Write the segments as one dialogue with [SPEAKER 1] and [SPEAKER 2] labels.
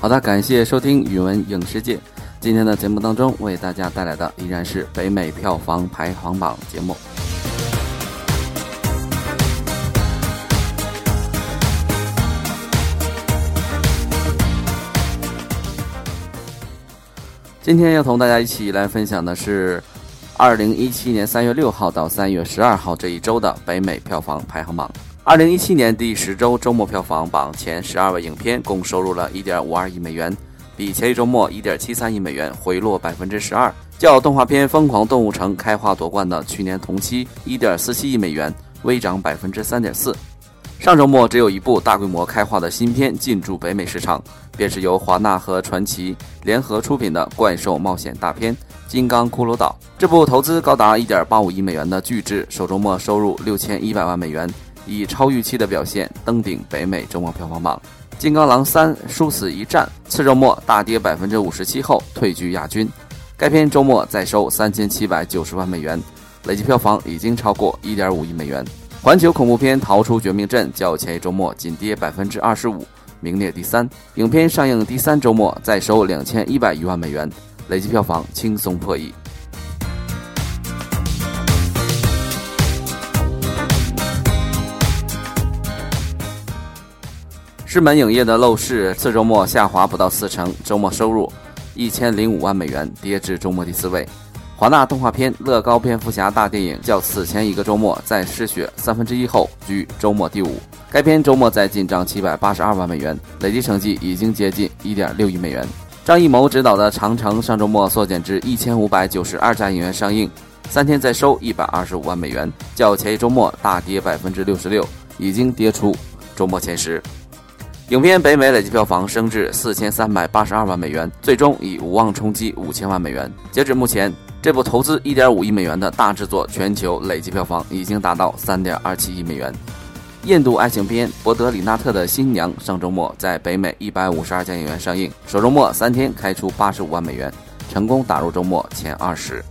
[SPEAKER 1] 好的，感谢收听语文影视界。今天的节目当中，为大家带来的依然是北美票房排行榜节目。今天要同大家一起来分享的是，二零一七年三月六号到三月十二号这一周的北美票房排行榜。二零一七年第十周周末票房榜前十二位影片共收入了一点五二亿美元，比前一周末一点七三亿美元回落百分之十二，较动画片《疯狂动物城》开花夺冠的去年同期一点四七亿美元微涨百分之三点四。上周末只有一部大规模开画的新片进驻北美市场，便是由华纳和传奇联合出品的怪兽冒险大片《金刚骷髅岛》。这部投资高达一点八五亿美元的巨制，首周末收入六千一百万美元，以超预期的表现登顶北美周末票房榜。《金刚狼三：殊死一战》次周末大跌百分之五十七后退居亚军。该片周末再收三千七百九十万美元，累计票房已经超过一点五亿美元。环球恐怖片《逃出绝命镇》较前一周末仅跌百分之二十五，名列第三。影片上映第三周末再收两千一百余万美元，累计票房轻松破亿。狮门影业的《陋室》次周末下滑不到四成，周末收入一千零五万美元，跌至周末第四位。华纳动画片《乐高蝙蝠侠大电影》较此前一个周末在失血三分之一后居周末第五。该片周末在进账七百八十二万美元，累计成绩已经接近一点六亿美元。张艺谋执导的《长城》上周末缩减至一千五百九十二家影院上映，三天再收一百二十五万美元，较前一周末大跌百分之六十六，已经跌出周末前十。影片北美累计票房升至四千三百八十二万美元，最终以无望冲击五千万美元。截止目前。这部投资一点五亿美元的大制作，全球累计票房已经达到三点二七亿美元。印度爱情片《伯德里纳特的新娘》上周末在北美一百五十二家影院上映，首周末三天开出八十五万美元，成功打入周末前二十。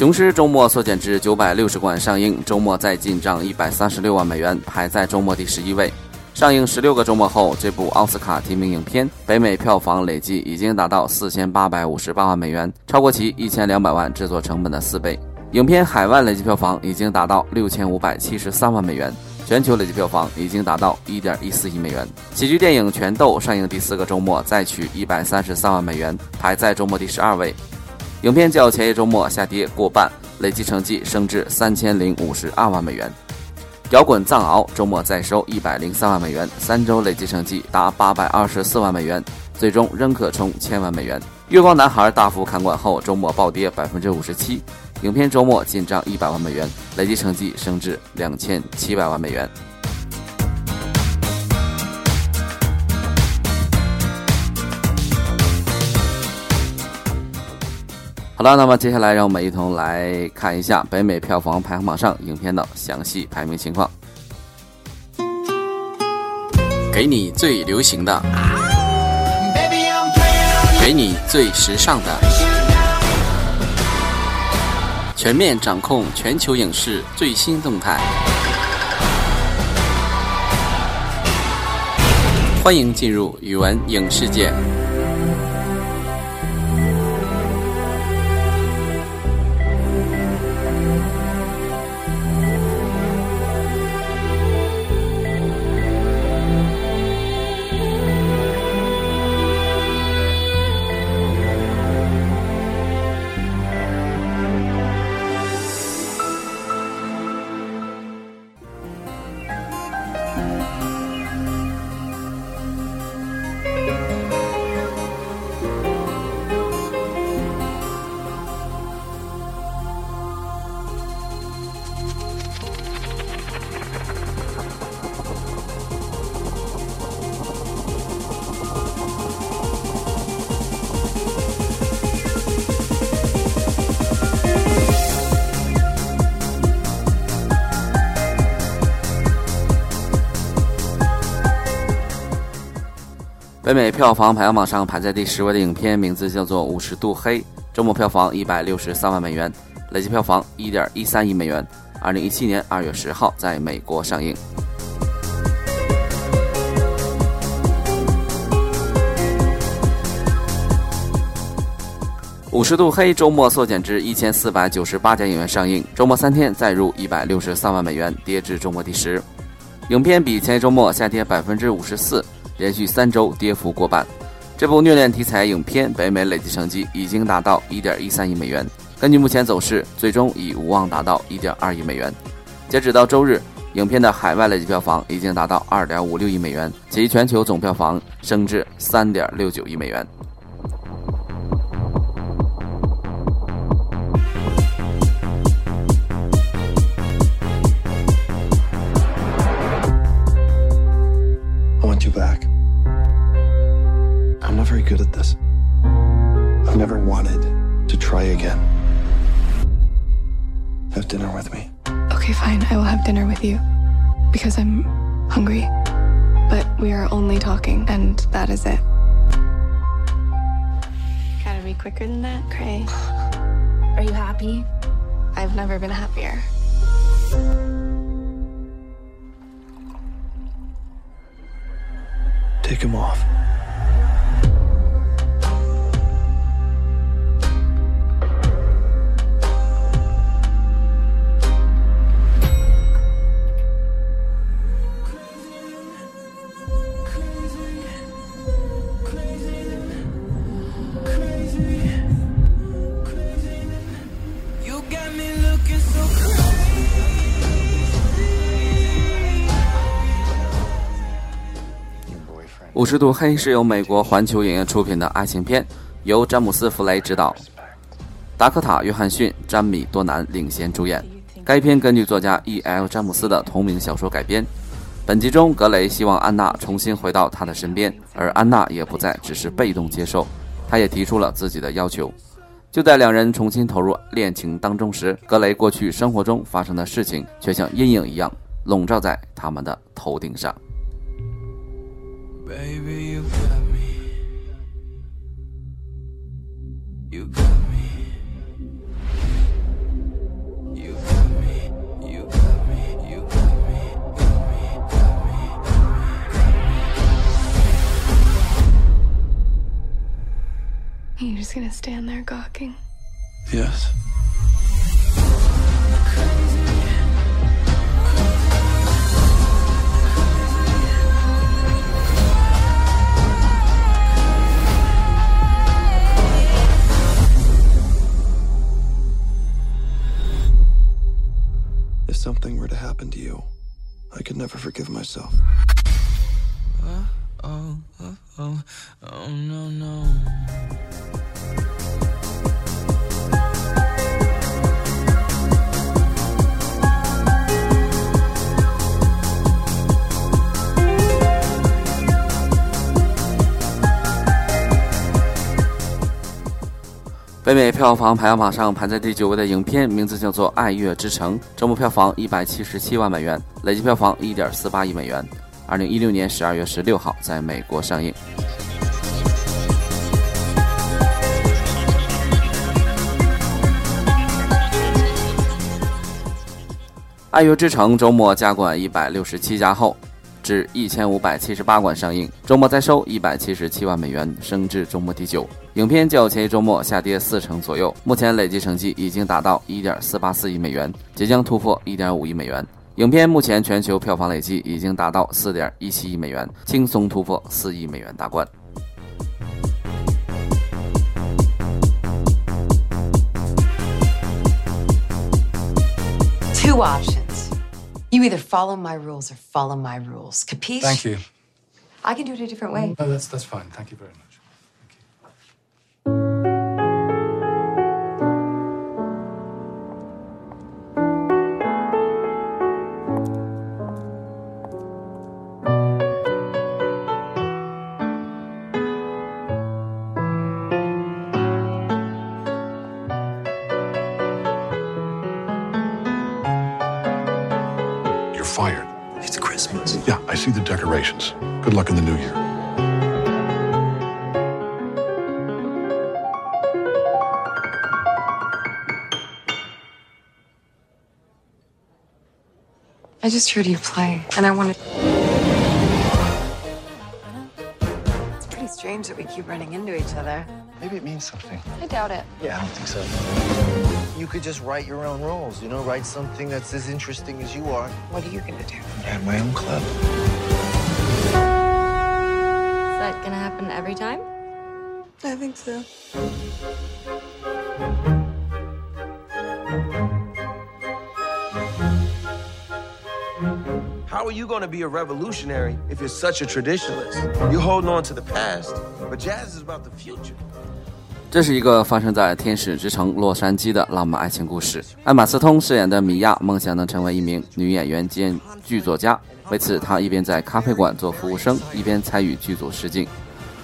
[SPEAKER 1] 雄狮周末缩减至九百六十馆上映，周末再进账一百三十六万美元，排在周末第十一位。上映十六个周末后，这部奥斯卡提名影片北美票房累计已经达到四千八百五十八万美元，超过其一千两百万制作成本的四倍。影片海外累计票房已经达到六千五百七十三万美元，全球累计票房已经达到一点一四亿美元。喜剧电影《拳斗》上映第四个周末再取一百三十三万美元，排在周末第十二位。影片较前一周末下跌过半，累计成绩升至三千零五十二万美元。摇滚藏獒周末再收一百零三万美元，三周累计成绩达八百二十四万美元，最终仍可冲千万美元。月光男孩大幅砍管后，周末暴跌百分之五十七，影片周末进账一百万美元，累计成绩升至两千七百万美元。好了，那么接下来让我们一同来看一下北美票房排行榜上影片的详细排名情况。给你最流行的，给你最时尚的，全面掌控全球影视最新动态。欢迎进入语文影视界。北美票房排行榜上排在第十位的影片名字叫做《五十度黑》，周末票房一百六十三万美元，累计票房一点一三亿美元。二零一七年二月十号在美国上映。五十度黑周末缩减至一千四百九十八家影院上映，周末三天再入一百六十三万美元，跌至周末第十。影片比前一周末下跌百分之五十四，连续三周跌幅过半。这部虐恋题材影片北美累计成绩已经达到一点一三亿美元，根据目前走势，最终已无望达到一点二亿美元。截止到周日，影片的海外累计票房已经达到二点五六亿美元，其全球总票房升至三点六九亿美元。
[SPEAKER 2] With you because I'm hungry. But we are only talking, and that is it. Gotta be quicker than that, Cray.
[SPEAKER 3] Are you happy?
[SPEAKER 2] I've never been happier.
[SPEAKER 4] Take him off.
[SPEAKER 1] 五十度黑是由美国环球影业出品的爱情片，由詹姆斯·弗雷执导，达科塔·约翰逊、詹米·多南领衔主演。该片根据作家 E.L. 詹姆斯的同名小说改编。本集中，格雷希望安娜重新回到他的身边，而安娜也不再只是被动接受，他也提出了自己的要求。就在两人重新投入恋情当中时，格雷过去生活中发生的事情却像阴影一样笼罩在他们的头顶上。Baby, you got me. You got me. You got me. You got me. You got me. Got me. Got me.
[SPEAKER 2] Are you just gonna stand there gawking?
[SPEAKER 4] Yes. Something were to happen to you, I could never forgive myself. Oh, oh, oh, no, no. 北美票房排行榜上排在第九位的影片名字叫做《爱乐之城》，周末票房一百七十七万美元，累计票房一点四八亿美元。二零一六年十二月十六号在美国上映。《爱乐之城》周末加馆一百六十七家后。至一千五百七十八馆上映，周末再收一百七十七万美元，升至周末第九。影片较前一周末下跌四成左右，目前累计成绩已经达到一点四八四亿美元，即将突破一点五亿美元。影片目前全球票房累计已经达到四点一七亿美元，轻松突破四亿美元大关。
[SPEAKER 3] Two options. You either follow my rules or follow my rules. Capiche?
[SPEAKER 5] Thank you.
[SPEAKER 3] I can do it a different way.
[SPEAKER 5] No, that's that's fine. Thank you very much.
[SPEAKER 6] decorations. Good luck in the new year.
[SPEAKER 2] I just heard you play, and I wanted. It's pretty strange that we keep running into each other.
[SPEAKER 5] Maybe it means something.
[SPEAKER 2] I doubt it.
[SPEAKER 5] Yeah, I don't think so. You could just write your own rules, you know, write something that's as interesting as you are.
[SPEAKER 2] What are you going to do?
[SPEAKER 5] I have my own club.
[SPEAKER 7] Gonna happen every time?
[SPEAKER 2] I think so.
[SPEAKER 8] How are you going to be a revolutionary if you're such a traditionalist? You're holding on to the past, but jazz is about the future.
[SPEAKER 1] 这是一个发生在天使之城洛杉矶的浪漫爱情故事。艾玛斯通饰演的米娅梦想能成为一名女演员兼剧作家，为此他一边在咖啡馆做服务生，一边参与剧组试镜。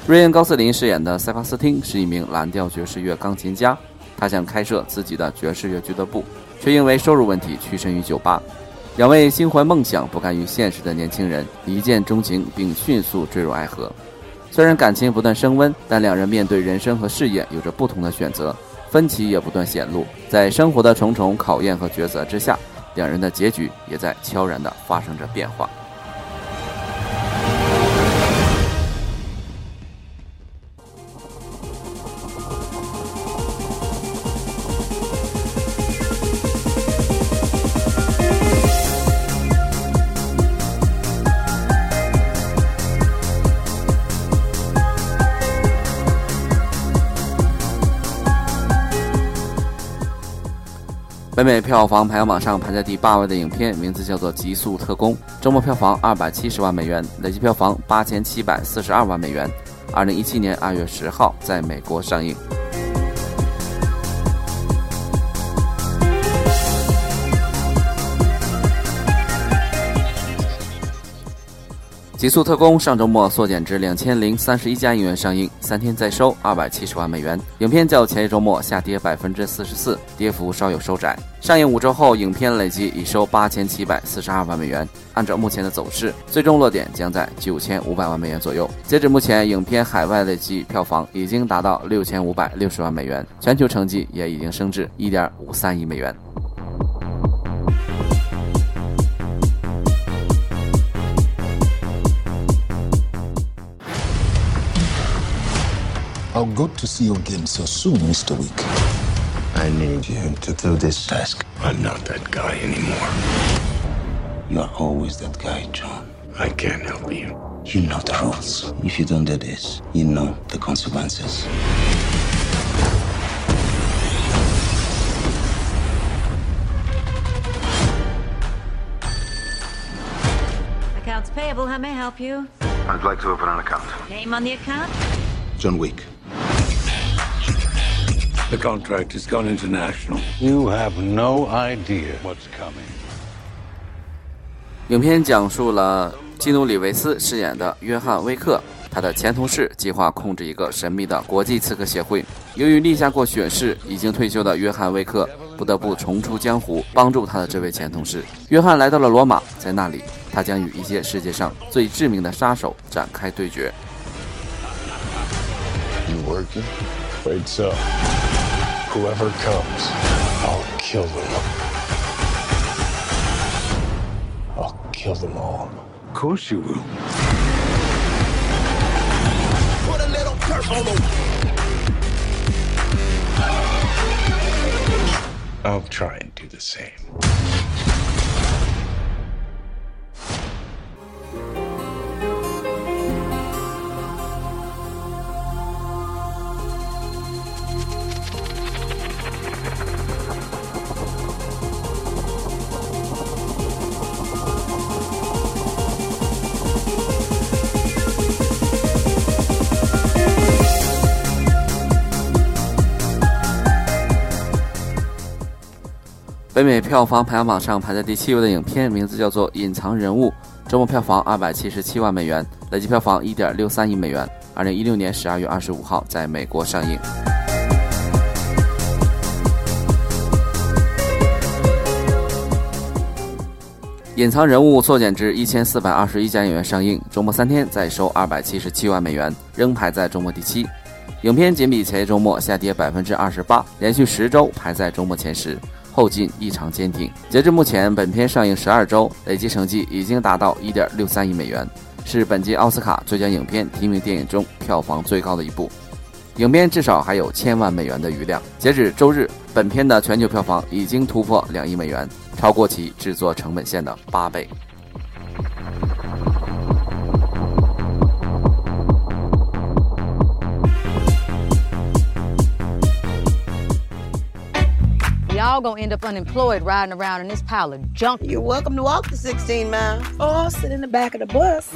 [SPEAKER 1] 瑞恩·高斯林饰演的塞巴斯汀是一名蓝调爵士乐钢琴家，他想开设自己的爵士乐俱乐部，却因为收入问题屈身于酒吧。两位心怀梦想、不甘于现实的年轻人一见钟情，并迅速坠入爱河。虽然感情不断升温，但两人面对人生和事业有着不同的选择，分歧也不断显露。在生活的重重考验和抉择之下，两人的结局也在悄然的发生着变化。北美票房排行榜上排在第八位的影片名字叫做《极速特工》，周末票房二百七十万美元，累计票房八千七百四十二万美元。二零一七年二月十号在美国上映。《极速特工》上周末缩减至两千零三十一家影院上映，三天再收二百七十万美元。影片较前一周末下跌百分之四十四，跌幅稍有收窄。上映五周后，影片累计已收八千七百四十二万美元。按照目前的走势，最终落点将在九千五百万美元左右。截止目前，影片海外累计票房已经达到六千五百六十万美元，全球成绩也已经升至一点五三亿美元。
[SPEAKER 6] How good to see you again so soon, Mr. Week.
[SPEAKER 9] I need you to do this task. I'm not that guy anymore.
[SPEAKER 10] You're always that guy, John.
[SPEAKER 9] I can't help you.
[SPEAKER 10] You know the rules. If you don't do this, you know the consequences.
[SPEAKER 7] Accounts payable, how may I help you?
[SPEAKER 9] I'd like to open an account.
[SPEAKER 7] Name on the account?
[SPEAKER 6] John Wick.
[SPEAKER 9] The contract has gone international.
[SPEAKER 11] You have no idea what's coming.
[SPEAKER 1] 影片讲述了基努里维斯饰演的约翰威克，他的前同事计划控制一个神秘的国际刺客协会。由于立下过血誓，已经退休的约翰威克不得不重出江湖，帮助他的这位前同事。约翰来到了罗马，在那里，他将与一些世界上最致命的杀手展开对决。
[SPEAKER 6] You working? Afraid so. Whoever comes, I'll kill them. I'll kill them all.
[SPEAKER 9] Of course you will.
[SPEAKER 8] Put a little dirt on the
[SPEAKER 9] I'll try and do the same.
[SPEAKER 1] 北美票房排行榜上排在第七位的影片名字叫做《隐藏人物》，周末票房二百七十七万美元，累计票房一点六三亿美元。二零一六年十二月二十五号在美国上映。隐藏人物缩减至一千四百二十一家影院上映，周末三天再收二百七十七万美元，仍排在周末第七。影片仅比前一周末下跌百分之二十八，连续十周排在周末前十。后劲异常坚挺。截至目前，本片上映十二周，累计成绩已经达到一点六三亿美元，是本届奥斯卡最佳影片提名电影中票房最高的一部。影片至少还有千万美元的余量。截止周日，本片的全球票房已经突破两亿美元，超过其制作成本线的八倍。
[SPEAKER 12] Y'all gonna end up unemployed riding around in this pile of junk.
[SPEAKER 13] You're welcome to walk the 16 miles or sit in the back of the bus.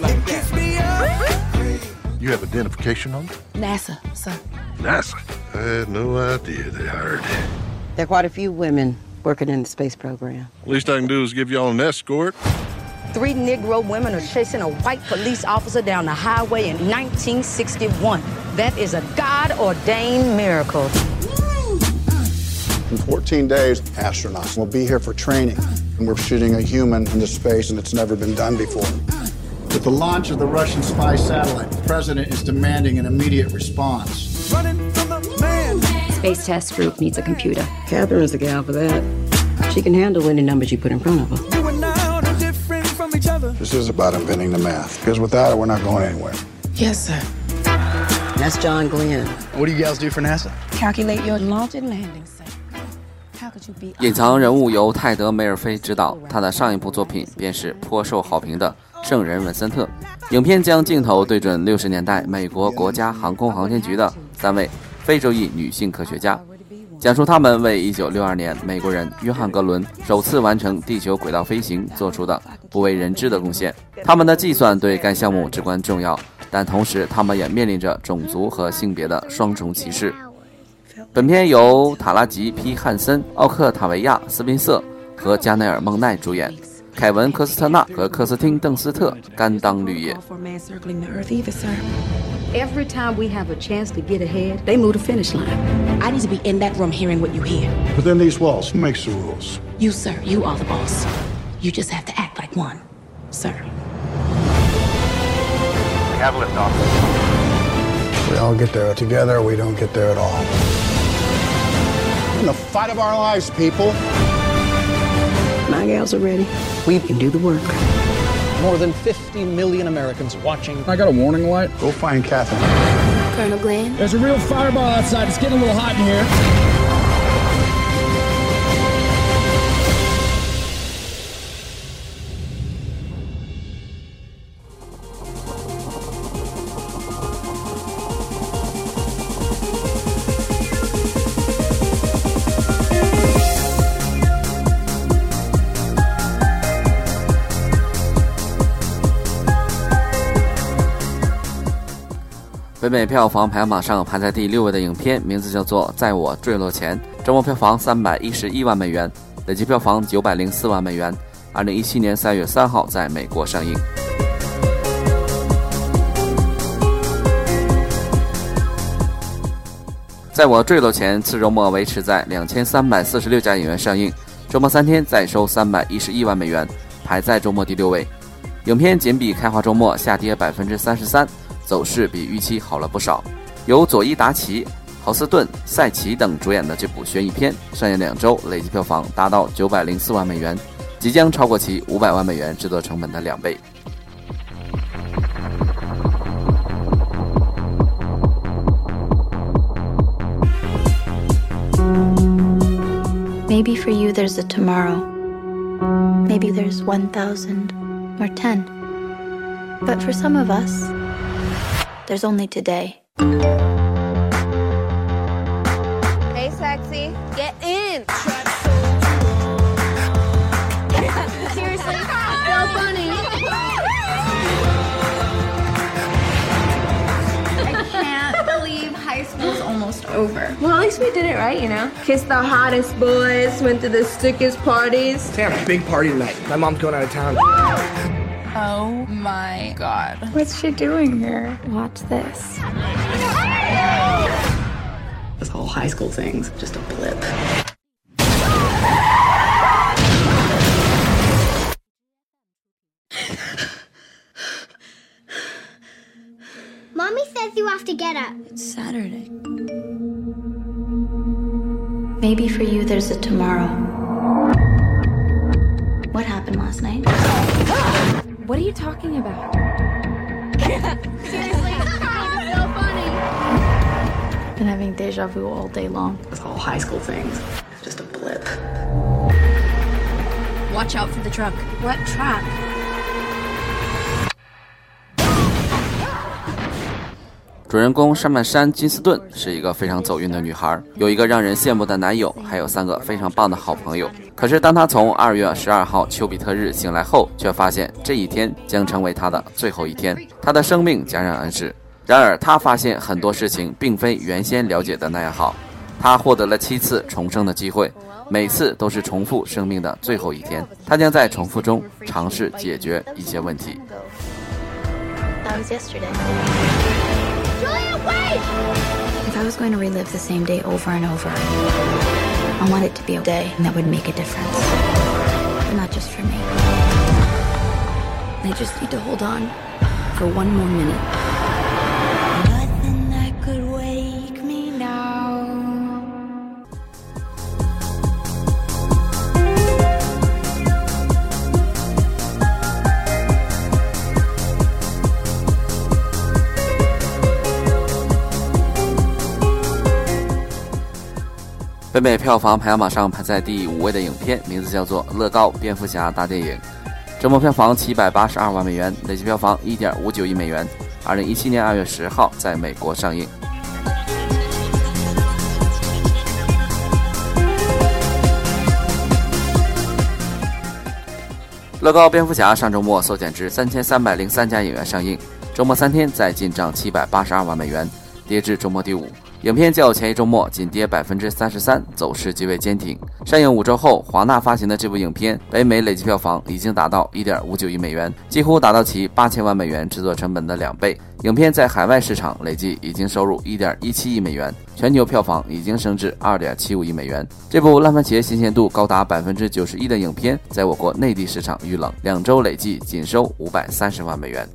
[SPEAKER 14] You have identification on it?
[SPEAKER 12] NASA, sir.
[SPEAKER 14] NASA? I had no idea they hired.
[SPEAKER 13] There are quite a few women working in the space program.
[SPEAKER 14] Least I can do is give y'all an escort.
[SPEAKER 12] Three Negro women are chasing a white police officer down the highway in 1961. That is a God ordained miracle.
[SPEAKER 15] In 14 days, astronauts will be here for training. And we're shooting a human into space, and it's never been done before.
[SPEAKER 16] With the launch of the Russian spy satellite, the president is demanding an immediate response.
[SPEAKER 17] Running from the man. Space Test Group needs a computer.
[SPEAKER 13] Catherine is the gal for that. She can handle any numbers you put in front of her.
[SPEAKER 17] You and now are different from each other.
[SPEAKER 15] This is about inventing the math, because without it, we're not going anywhere.
[SPEAKER 13] Yes, sir. That's John Glenn.
[SPEAKER 16] What do you guys do for NASA?
[SPEAKER 17] Calculate your launch and landing site.
[SPEAKER 1] 隐藏人物由泰德·梅尔菲执导，他的上一部作品便是颇受好评的《圣人文森特》。影片将镜头对准六十年代美国国家航空航天局的三位非洲裔女性科学家，讲述他们为1962年美国人约翰·格伦首次完成地球轨道飞行做出的不为人知的贡献。他们的计算对该项目至关重要，但同时他们也面临着种族和性别的双重歧视。本片由塔拉吉·皮汉森、奥克塔维亚·斯宾瑟和加内尔·孟奈主演，凯文·科斯特纳和克斯汀·邓斯特甘当绿叶。
[SPEAKER 17] Every time we have a chance to get ahead, they move the finish line. I need to be in that room hearing what you hear.
[SPEAKER 15] Within these walls, who makes the rules?
[SPEAKER 17] You, sir, you are the boss. You just have to act like one, sir.
[SPEAKER 14] We Have liftoff.
[SPEAKER 15] We all get there together, we don't get there at all. In the fight of our lives, people.
[SPEAKER 13] My gals are ready. We can do the work.
[SPEAKER 18] More than 50 million Americans watching.
[SPEAKER 16] I got a warning light.
[SPEAKER 15] Go find Catherine.
[SPEAKER 19] Colonel Glenn.
[SPEAKER 16] There's a real fireball outside. It's getting a little hot in here.《
[SPEAKER 1] 北美票房排行榜上排在第六位的影片，名字叫做《在我坠落前》，周末票房三百一十一万美元，累计票房九百零四万美元。二零一七年三月三号在美国上映。在我坠落前，次周末维持在两千三百四十六家影院上映，周末三天再收三百一十一万美元，排在周末第六位。影片仅比开画周末下跌百分之三十三，走势比预期好了不少。由佐伊·达奇、豪斯顿·塞奇等主演的这部悬疑片，上映两周累计票房达到九百零四万美元，即将超过其五百万美元制作成本的两倍。
[SPEAKER 19] Maybe for you there's a tomorrow. Maybe there's 1,000 or 10. But for some of us, there's only today.
[SPEAKER 20] Hey, sexy. Get in. Seriously, so funny.
[SPEAKER 21] I can't believe high school's almost over.
[SPEAKER 20] Well, at least we did it right, you know? Kissed the hottest boys, went to the sickest parties.
[SPEAKER 18] Sam, big party tonight. My mom's going out of town.
[SPEAKER 21] Oh my god.
[SPEAKER 19] What's she doing here? Watch this.
[SPEAKER 13] This whole high school thing's just a blip.
[SPEAKER 22] Mommy says you have to get up.
[SPEAKER 19] It's Saturday. Maybe for you there's a tomorrow. What happened last night.
[SPEAKER 20] What are you talking about?
[SPEAKER 23] Seriously, it's so funny.
[SPEAKER 19] Been having deja vu all day long.
[SPEAKER 13] This all high school thing's just a blip.
[SPEAKER 23] Watch out for the truck. What truck?
[SPEAKER 1] 主人公山曼山金斯顿是一个非常走运的女孩，有一个让人羡慕的男友，还有三个非常棒的好朋友。可是，当她从二月十二号丘比特日醒来后，却发现这一天将成为她的最后一天，她的生命戛然而止。然而，她发现很多事情并非原先了解的那样好。她获得了七次重生的机会，每次都是重复生命的最后一天。她将在重复中尝试解决一些问题。
[SPEAKER 19] If I was going to relive the same day over and over, I want it to be a day that would make a difference. But not just for me. I just need to hold on for one more minute.
[SPEAKER 1] 北美票房排行榜上排在第五位的影片，名字叫做《乐高蝙蝠侠大电影》，周末票房七百八十二万美元，累计票房一点五九亿美元。二零一七年二月十号在美国上映。乐高蝙蝠侠上周末缩减至三千三百零三家影院上映，周末三天再进账七百八十二万美元，跌至周末第五。影片较前一周末仅跌百分之三十三，走势极为坚挺。上映五周后，华纳发行的这部影片北美累计票房已经达到一点五九亿美元，几乎达到其八千万美元制作成本的两倍。影片在海外市场累计已经收入一点一七亿美元，全球票房已经升至二点七五亿美元。这部烂番茄新鲜度高达百分之九十一的影片，在我国内地市场遇冷，两周累计仅收五百三十万美元。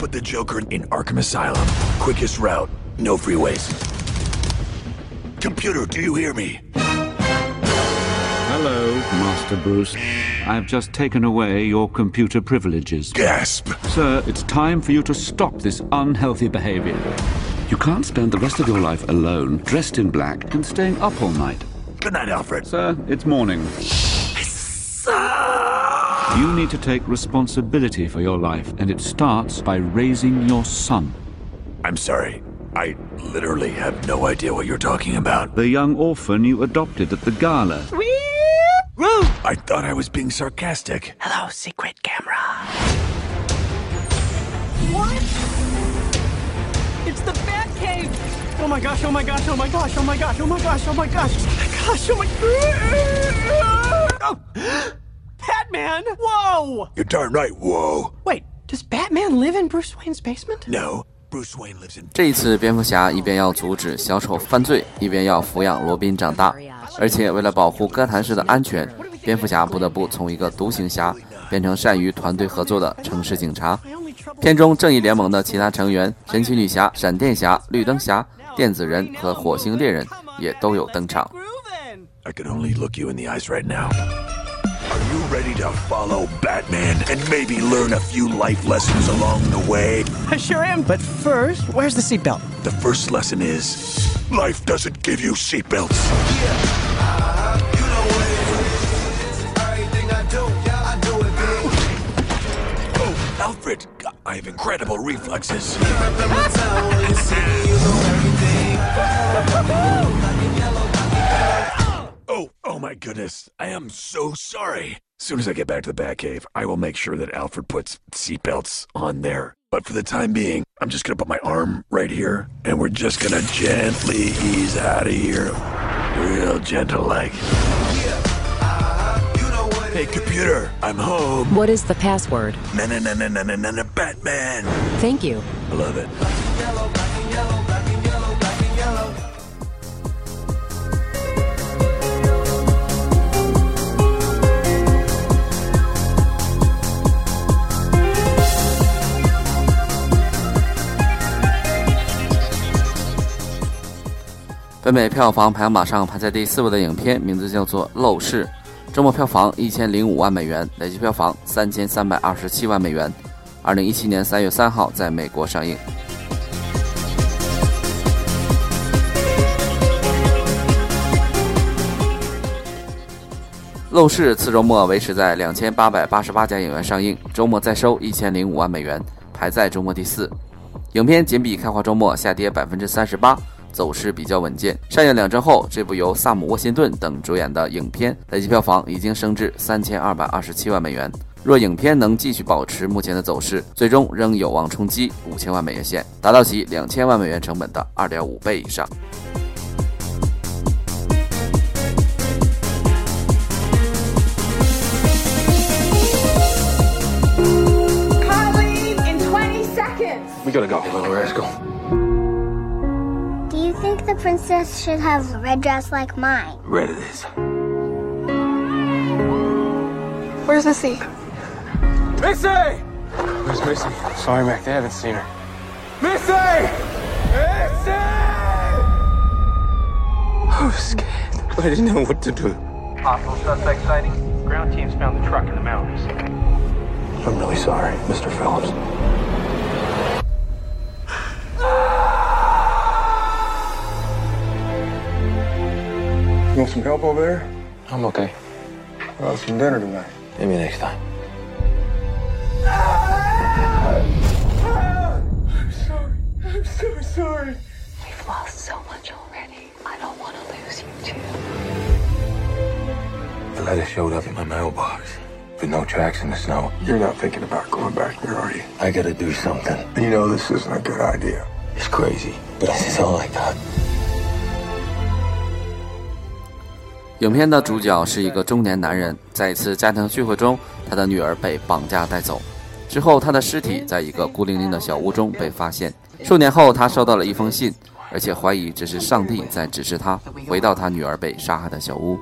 [SPEAKER 9] Put the Joker in Arkham Asylum? Quickest route, no freeways. Computer, do you hear me?
[SPEAKER 11] Hello, Master Bruce. I've just taken away your computer privileges.
[SPEAKER 9] Gasp!
[SPEAKER 11] Sir, it's time for you to stop this unhealthy behavior. You can't spend the rest of your life alone, dressed in black, and staying up all night.
[SPEAKER 9] Good night, Alfred.
[SPEAKER 11] Sir, it's morning. You need to take responsibility for your life, and it starts by raising your son.
[SPEAKER 9] I'm sorry. I literally have no idea what you're talking about.
[SPEAKER 11] The young orphan you adopted at the gala.
[SPEAKER 9] I thought I was being sarcastic.
[SPEAKER 13] Hello, secret camera.
[SPEAKER 21] What? It's the Batcave! Oh my gosh, oh my gosh, oh my gosh, oh my gosh, oh my gosh, oh my gosh, oh my gosh, oh my gosh. oh. Batman! Whoa!
[SPEAKER 9] You're darn right, whoa.
[SPEAKER 21] Wait, does Batman live in Bruce Wayne's basement?
[SPEAKER 9] No, Bruce Wayne lives in.
[SPEAKER 1] 这一次，蝙蝠侠一边要阻止小丑犯罪，一边要抚养罗宾长大，而且为了保护哥谭市的安全，蝙蝠侠不得不从一个独行侠变成善于团队合作的城市警察。片中正义联盟的其他成员神奇女侠、闪电侠、绿灯侠、电子人和火星猎人也都有登场。
[SPEAKER 9] I could only look you in the eyes right now. Ready to follow Batman and maybe learn a few life lessons along the way?
[SPEAKER 21] I sure am, but first, where's the seatbelt?
[SPEAKER 9] The first lesson is life doesn't give you seatbelts. Oh, Alfred, I have incredible reflexes. Oh, oh my goodness. I am so sorry. As soon as I get back to the Batcave, I will make sure that Alfred puts seatbelts on there. But for the time being, I'm just gonna put my arm right here, and we're just gonna gently ease out of here. Real gentle like. Hey, computer, I'm home.
[SPEAKER 24] What is the password?
[SPEAKER 9] Na na na na na na na Batman.
[SPEAKER 24] Thank you.
[SPEAKER 9] I love it.
[SPEAKER 1] 北美票房排行榜上排在第四位的影片名字叫做《陋室》，周末票房一千零五万美元，累计票房三千三百二十七万美元。二零一七年三月三号在美国上映。《陋室》次周末维持在两千八百八十八家影院上映，周末再收一千零五万美元，排在周末第四。影片仅比开画周末下跌百分之三十八。走势比较稳健。上映两周后，这部由萨姆·沃辛顿等主演的影片累计票房已经升至三千二百二十七万美元。若影片能继续保持目前的走势，最终仍有望冲击五千万美元线，达到其两千万美元成本的二点五倍以上。
[SPEAKER 21] Colleen, in 20 seconds.
[SPEAKER 9] We gotta go,
[SPEAKER 22] the princess should have a red dress like mine.
[SPEAKER 9] Red it is.
[SPEAKER 2] Where's Missy?
[SPEAKER 8] Missy!
[SPEAKER 9] Where's Missy? Sorry, Mac, they haven't seen her.
[SPEAKER 8] Missy! Missy!
[SPEAKER 9] I was scared. I didn't know what to do.
[SPEAKER 14] Possible suspect sighting. Ground teams found the truck in the mountains.
[SPEAKER 9] I'm really sorry, Mr. Phillips.
[SPEAKER 6] You want some help over there?
[SPEAKER 9] I'm okay.
[SPEAKER 6] I'll have some dinner tonight.
[SPEAKER 9] Maybe next time.
[SPEAKER 21] I'm sorry. I'm so sorry.
[SPEAKER 25] We've lost so much already. I don't want to lose you too.
[SPEAKER 9] The letter showed up in my mailbox. With no tracks in the snow.
[SPEAKER 6] You're not thinking about going back there, are you?
[SPEAKER 9] I gotta do something.
[SPEAKER 6] You know this isn't a good idea.
[SPEAKER 9] It's crazy, but this is all I got.
[SPEAKER 1] 影片的主角是一个中年男人，在一次家庭聚会中，他的女儿被绑架带走，之后他的尸体在一个孤零零的小屋中被发现。数年后，他收到了一封信，而且怀疑这是上帝在指示他回到他女儿被杀害的小屋。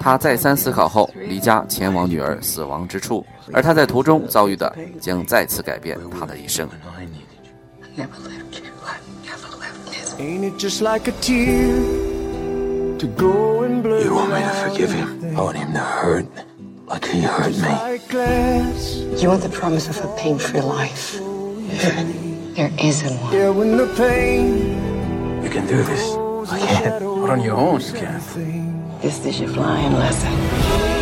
[SPEAKER 1] 他再三思考后，离家前往女儿死亡之处，而他在途中遭遇的将再次改变他的一生。Ain't it just like a tear?
[SPEAKER 9] To go and blur. You want me to forgive him? I want him to hurt like he hurt me.
[SPEAKER 12] You want the promise of a pain-free life. There isn't one.
[SPEAKER 9] Yeah, when the pain. You can do this. I can't. Put on your own skin.
[SPEAKER 12] This is your flying lesson.《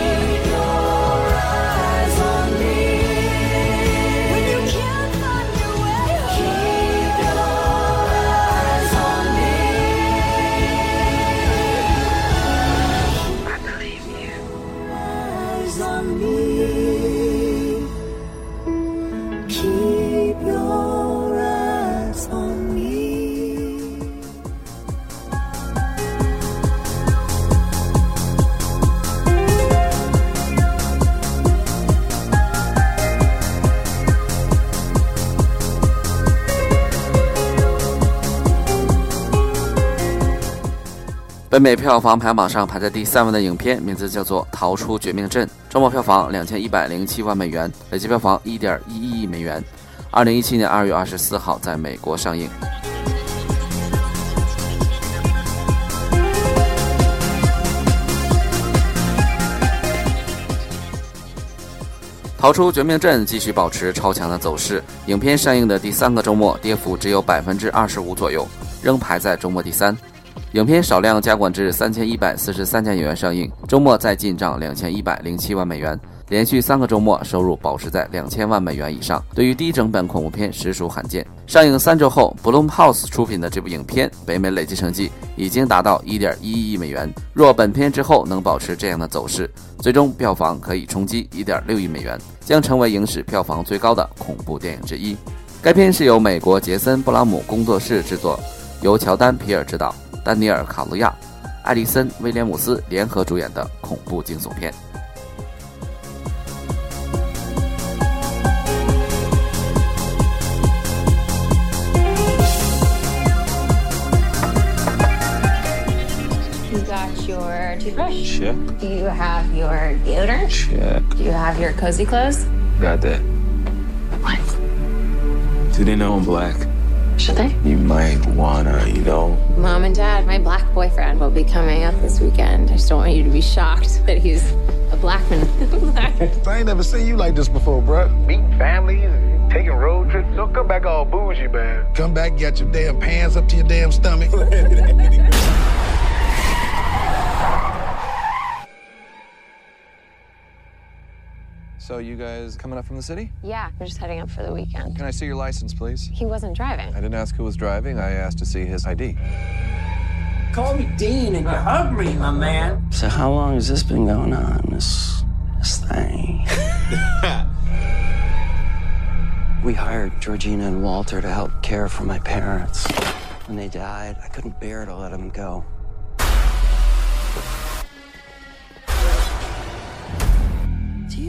[SPEAKER 1] 北美票房排行榜上排在第三位的影片名字叫做《逃出绝命镇》，周末票房两千一百零七万美元，累计票房一点一一亿美元。二零一七年二月二十四号在美国上映。逃出绝命镇继续保持超强的走势，影片上映的第三个周末跌幅只有百分之二十五左右，仍排在周末第三。影片少量加管至三千一百四十三家影院上映，周末再进账两千一百零七万美元，连续三个周末收入保持在两千万美元以上，对于低成本恐怖片实属罕见。上映三周后，Blumhouse 出品的这部影片北美累计成绩已经达到一点一亿美元。若本片之后能保持这样的走势，最终票房可以冲击一点六亿美元，将成为影史票房最高的恐怖电影之一。该片是由美国杰森·布拉姆工作室制作，由乔丹·皮尔执导。丹尼尔·卡路亚、艾丽森·威廉姆斯联合主演的恐怖惊悚片。
[SPEAKER 23] You got your toothbrush?
[SPEAKER 9] Check.
[SPEAKER 23] Do you have your deodorant?
[SPEAKER 9] Check.
[SPEAKER 23] Do you have your cozy clothes?
[SPEAKER 9] Got that.
[SPEAKER 23] What?
[SPEAKER 9] Do they know I'm black?
[SPEAKER 23] Should they?
[SPEAKER 9] You might wanna, you know.
[SPEAKER 23] Mom
[SPEAKER 26] and Dad, my black boyfriend will be coming up this weekend. I just don't want you to be shocked that he's a black man.
[SPEAKER 6] I ain't never seen you like this before, bruh.
[SPEAKER 14] Meeting families, taking road trips. Don't come back all bougie, man.
[SPEAKER 6] Come back, get your damn pants up to your damn stomach.
[SPEAKER 27] So you guys coming up from the city?
[SPEAKER 26] yeah, we're just heading up for the weekend.
[SPEAKER 27] Can I see your license, please?
[SPEAKER 26] He wasn't driving.
[SPEAKER 27] I didn't ask who was driving. I asked to see his ID.
[SPEAKER 28] Call me Dean and you're hungry, my man.
[SPEAKER 29] So how long has this been going on, this, this thing? we hired Georgina and Walter to help care for my parents. When they died, I couldn't bear to let them go.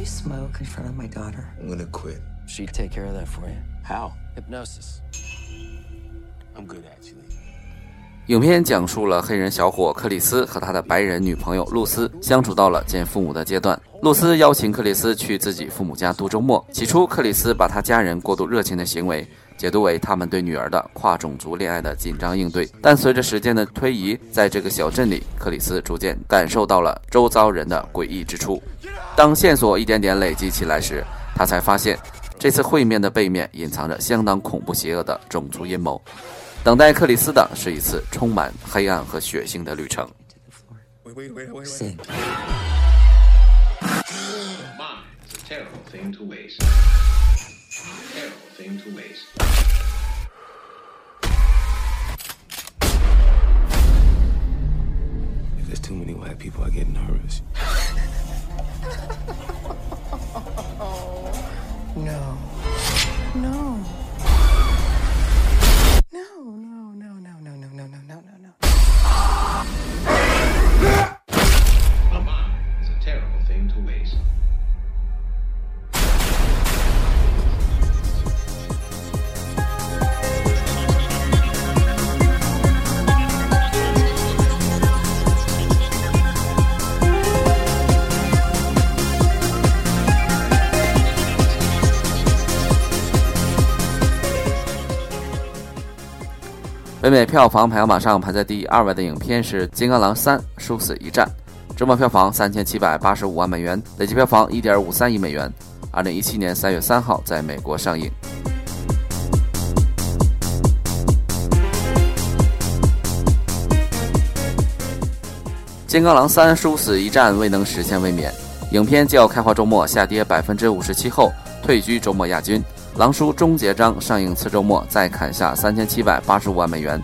[SPEAKER 28] Smoke in front of my daughter?
[SPEAKER 6] I'm gonna quit.
[SPEAKER 29] She'd take care of that for you.
[SPEAKER 28] How?
[SPEAKER 29] Hypnosis.
[SPEAKER 6] I'm good, actually.
[SPEAKER 1] 影片讲述了黑人小伙克里斯和他的白人女朋友露丝相处到了见父母的阶段。露丝邀请克里斯去自己父母家度周末。起初，克里斯把他家人过度热情的行为解读为他们对女儿的跨种族恋爱的紧张应对。但随着时间的推移，在这个小镇里，克里斯逐渐感受到了周遭人的诡异之处。当线索一点点累积起来时，他才发现，这次会面的背面隐藏着相当恐怖邪恶的种族阴谋。等待克里斯的是一次充满黑暗和血腥的旅程。
[SPEAKER 14] Thing to waste.
[SPEAKER 6] If there's too many white people, I get nervous.
[SPEAKER 28] No. No. No,
[SPEAKER 1] 北美票房排行榜上排在第二位的影片是《金刚狼三：殊死一战》，周末票房三千七百八十五万美元，累计票房一点五三亿美元。二零一七年三月三号在美国上映。《金刚狼三：殊死一战》未能实现卫冕，影片较开画周末下跌百分之五十七后退居周末亚军。《狼叔终结章》上映次周末再砍下三千七百八十五万美元，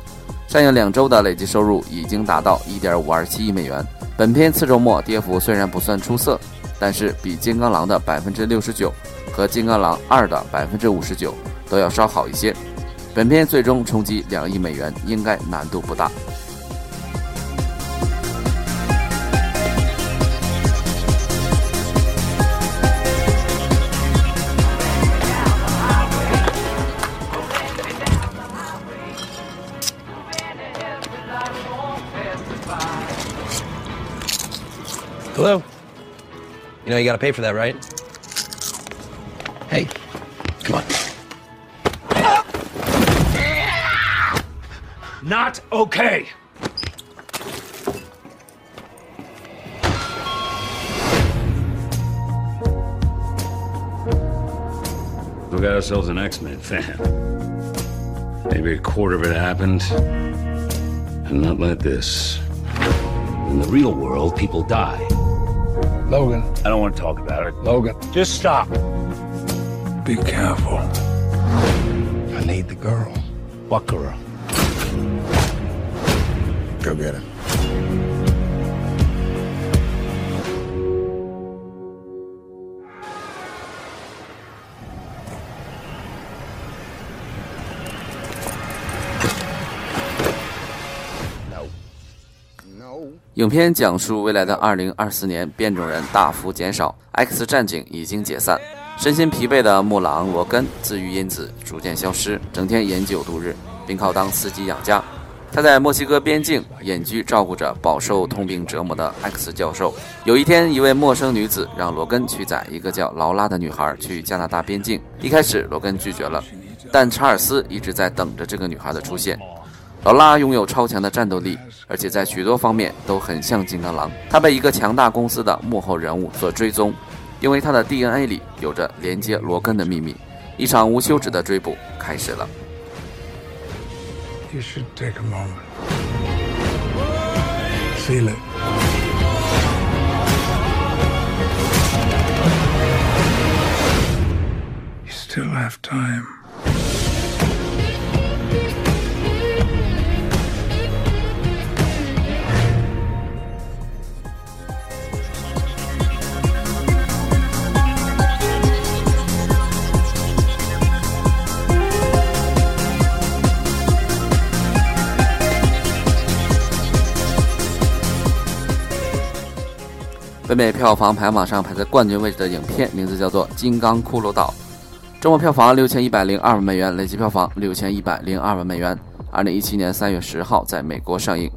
[SPEAKER 1] 上映两周的累计收入已经达到一点五二七亿美元。本片次周末跌幅虽然不算出色，但是比《金刚狼》的百分之六十九和《金刚狼二》的百分之五十九都要稍好一些。本片最终冲击两亿美元应该难度不大。
[SPEAKER 30] Know you gotta pay for that, right? Hey, come on.
[SPEAKER 9] Not okay.
[SPEAKER 11] We got ourselves an X-Men fan. Maybe a quarter of it happened, and not like this. In the real world, people die.
[SPEAKER 6] Logan.
[SPEAKER 11] I don't want to talk about it.
[SPEAKER 6] Logan.
[SPEAKER 9] Just stop.
[SPEAKER 6] Be careful. I need the girl.
[SPEAKER 9] What girl?
[SPEAKER 6] Go get her.
[SPEAKER 1] 影片讲述未来的2024年，变种人大幅减少，X 战警已经解散，身心疲惫的木狼罗根自愈因子逐渐消失，整天饮酒度日，并靠当司机养家。他在墨西哥边境隐居，照顾着饱受痛病折磨的 X 教授。有一天，一位陌生女子让罗根去载一个叫劳拉的女孩去加拿大边境。一开始，罗根拒绝了，但查尔斯一直在等着这个女孩的出现。劳拉拥有超强的战斗力，而且在许多方面都很像金刚狼。他被一个强大公司的幕后人物所追踪，因为他的 DNA 里有着连接罗根的秘密。一场无休止的追捕开始了。
[SPEAKER 6] You should take a moment. Feel it. Still have time.
[SPEAKER 1] 北美票房排行榜上排在冠军位置的影片名字叫做《金刚骷髅岛》，周末票房六千一百零二万美元，累计票房六千一百零二万美元。二零一七年三月十号在美国上映。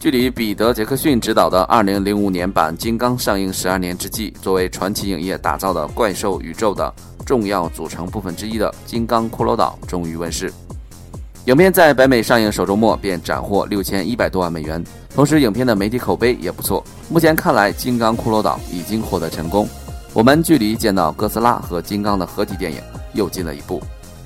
[SPEAKER 1] 距离彼得·杰克逊执导的2005年版《金刚》上映十二年之际，作为传奇影业打造的怪兽宇宙的重要组成部分之一的《金刚骷髅岛》终于问世。影片在北美上映首周末便斩获六千一百多万美元，同时影片的媒体口碑也不错。目前看来，《金刚骷髅岛》已经获得成功，我们距离见到哥斯拉和金刚的合体电影又近了一步。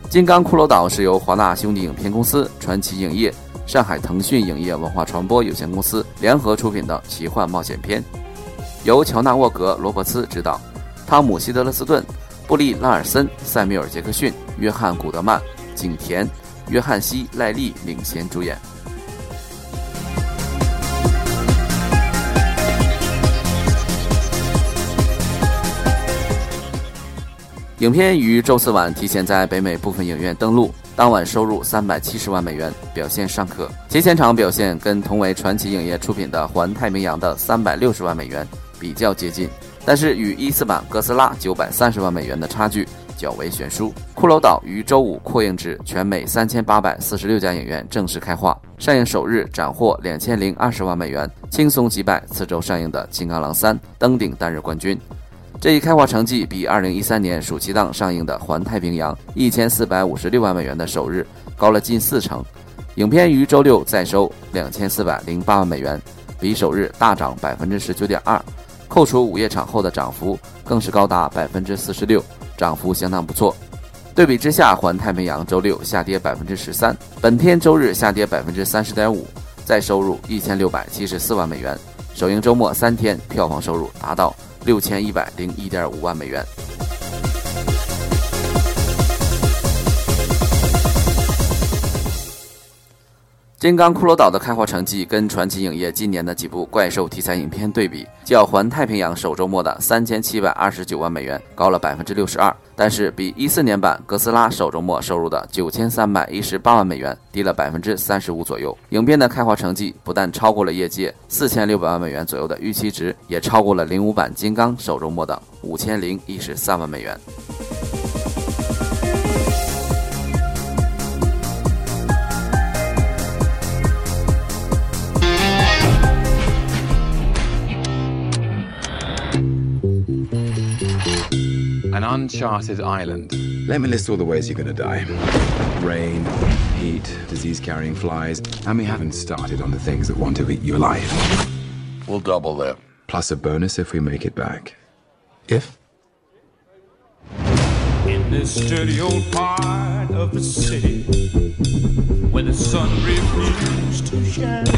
[SPEAKER 1] 《金刚骷髅岛》是由华纳兄弟影片公司、传奇影业。上海腾讯影业文化传播有限公司联合出品的奇幻冒险片，由乔纳沃格·罗伯茨执导，汤姆·希德勒斯顿、布利·拉尔森、塞缪尔·杰克逊、约翰·古德曼、景甜、约翰西·赖利领衔主演。影片于周四晚提前在北美部分影院登陆。当晚收入三百七十万美元，表现尚可。其现场表现跟同为传奇影业出品的《环太平洋》的三百六十万美元比较接近，但是与一四版《哥斯拉》九百三十万美元的差距较为悬殊。《骷髅岛》于周五扩映至全美三千八百四十六家影院正式开画，上映首日斩获两千零二十万美元，轻松击败次周上映的《金刚狼三》，登顶单日冠军。这一开画成绩比2013年暑期档上映的《环太平洋》1456万美元的首日高了近四成。影片于周六再收2408万美元，比首日大涨19.2%，扣除午夜场后的涨幅更是高达46%，涨幅相当不错。对比之下，《环太平洋》周六下跌百分之十三本片周日下跌百分之三十点五再收入一千六百七十四万美元。首映周末三天票房收入达到。六千一百零一点五万美元。《金刚骷髅岛》的开画成绩跟传奇影业今年的几部怪兽题材影片对比，较《环太平洋》首周末的三千七百二十九万美元高了百分之六十二，但是比一四年版《哥斯拉》首周末收入的九千三百一十八万美元低了百分之三十五左右。影片的开画成绩不但超过了业界四千六百万美元左右的预期值，也超过了零五版《金刚》首周末的五千零一十三万美元。
[SPEAKER 31] An uncharted island. Let me list all the ways you're gonna die rain, heat, disease carrying flies, and we haven't started on the things that want to eat you alive.
[SPEAKER 32] We'll double that.
[SPEAKER 31] Plus a bonus if we make it back. If?
[SPEAKER 33] In this dirty old part of the city where the sun refused to shine.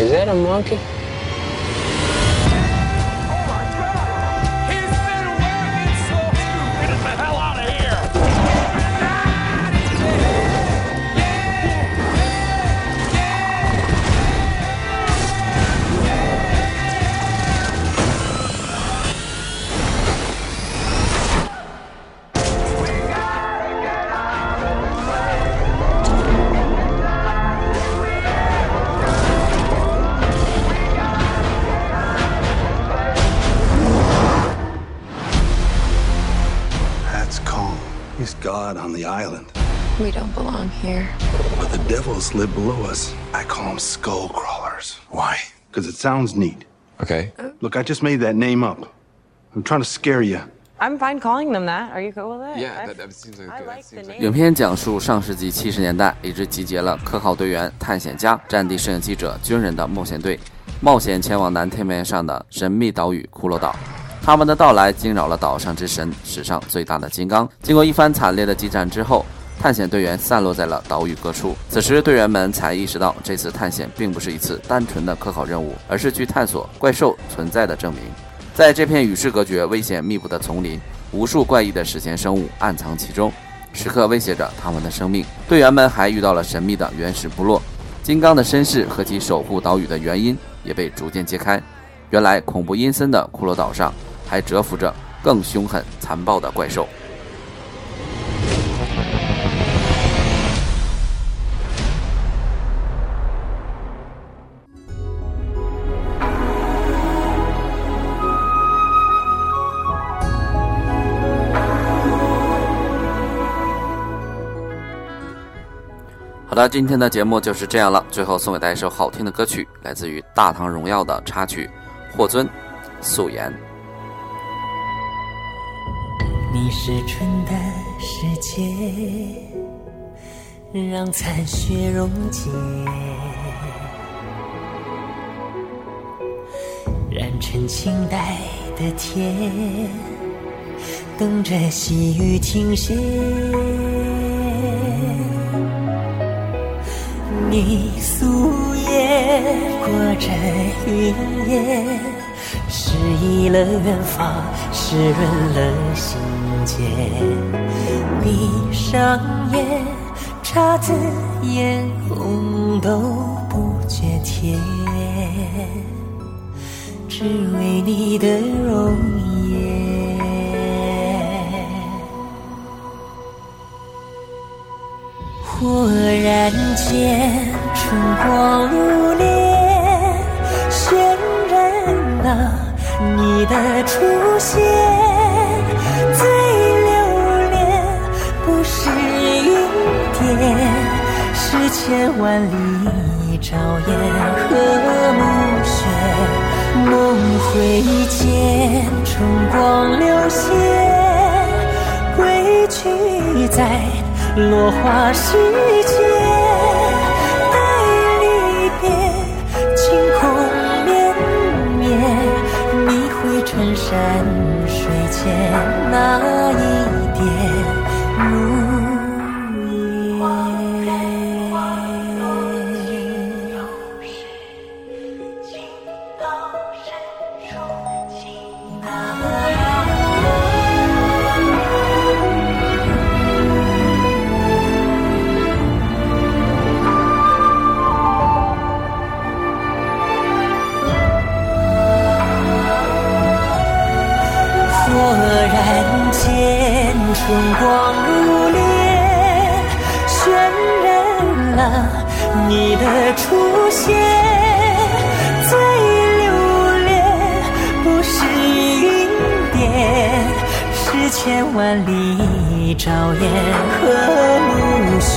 [SPEAKER 29] Is that a monkey?
[SPEAKER 6] God on the island.
[SPEAKER 2] We don't belong here.
[SPEAKER 6] But the devils live below us. I call them skull crawlers. Why? Because it sounds neat.
[SPEAKER 31] Okay.
[SPEAKER 6] Look, I just made that name up. I'm trying to scare you.
[SPEAKER 34] I'm fine calling them that. Are you cool with it?
[SPEAKER 31] Yeah, that, that seems like
[SPEAKER 34] I
[SPEAKER 31] good.
[SPEAKER 34] like the name.
[SPEAKER 1] 影片讲述上世纪七十年代一支集结了科考队员、探险家、战地摄影记者、军人的冒险队，冒险前往南天门上的神秘岛屿骷髅岛。他们的到来惊扰了岛上之神，史上最大的金刚。经过一番惨烈的激战之后，探险队员散落在了岛屿各处。此时，队员们才意识到，这次探险并不是一次单纯的科考任务，而是去探索怪兽存在的证明。在这片与世隔绝、危险密布的丛林，无数怪异的史前生物暗藏其中，时刻威胁着他们的生命。队员们还遇到了神秘的原始部落，金刚的身世和其守护岛屿的原因也被逐渐揭开。原来，恐怖阴森的骷髅岛上还蛰伏着更凶狠、残暴的怪兽。好的，今天的节目就是这样了。最后送给大家一首好听的歌曲，来自于《大唐荣耀》的插曲《霍尊》，素颜。
[SPEAKER 35] 你是春的世界，让残雪溶解，染成青黛的天，等着细雨停歇。你素颜裹着云烟，诗意了远方，湿润了心间。闭上眼，姹紫嫣红都不觉甜，只为你的容颜。忽然间，春光如莲，渲染了你的出现。不是云点，是千万里朝烟和暮雪。梦回间，春光流泻，归去在。落花时节，待离别，晴空绵绵，你会穿山水间那一点，春光你的出现。最留恋不是云点，是千万里朝烟和暮雪。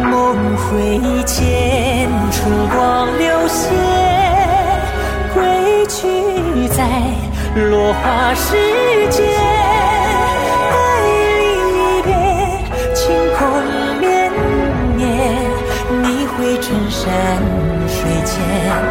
[SPEAKER 35] 梦回间，春光流泻，归去在。落花时节，山水间